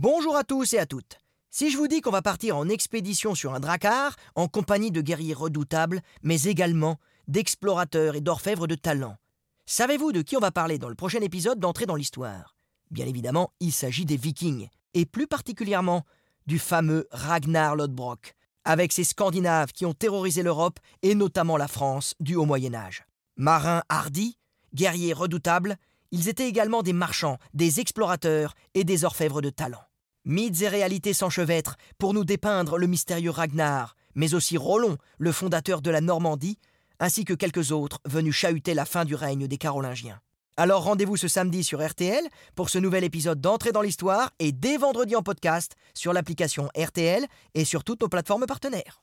Bonjour à tous et à toutes. Si je vous dis qu'on va partir en expédition sur un dracar, en compagnie de guerriers redoutables, mais également d'explorateurs et d'orfèvres de talent, savez-vous de qui on va parler dans le prochain épisode d'Entrée dans l'Histoire? Bien évidemment, il s'agit des Vikings, et plus particulièrement du fameux Ragnar Lodbrok, avec ces Scandinaves qui ont terrorisé l'Europe et notamment la France du Haut Moyen Âge. Marins hardis, guerriers redoutables, ils étaient également des marchands, des explorateurs et des orfèvres de talent. Mythes et réalités s'enchevêtrent pour nous dépeindre le mystérieux Ragnar, mais aussi Rollon, le fondateur de la Normandie, ainsi que quelques autres venus chahuter la fin du règne des Carolingiens. Alors rendez-vous ce samedi sur RTL pour ce nouvel épisode d'Entrée dans l'Histoire et dès vendredi en podcast sur l'application RTL et sur toutes nos plateformes partenaires.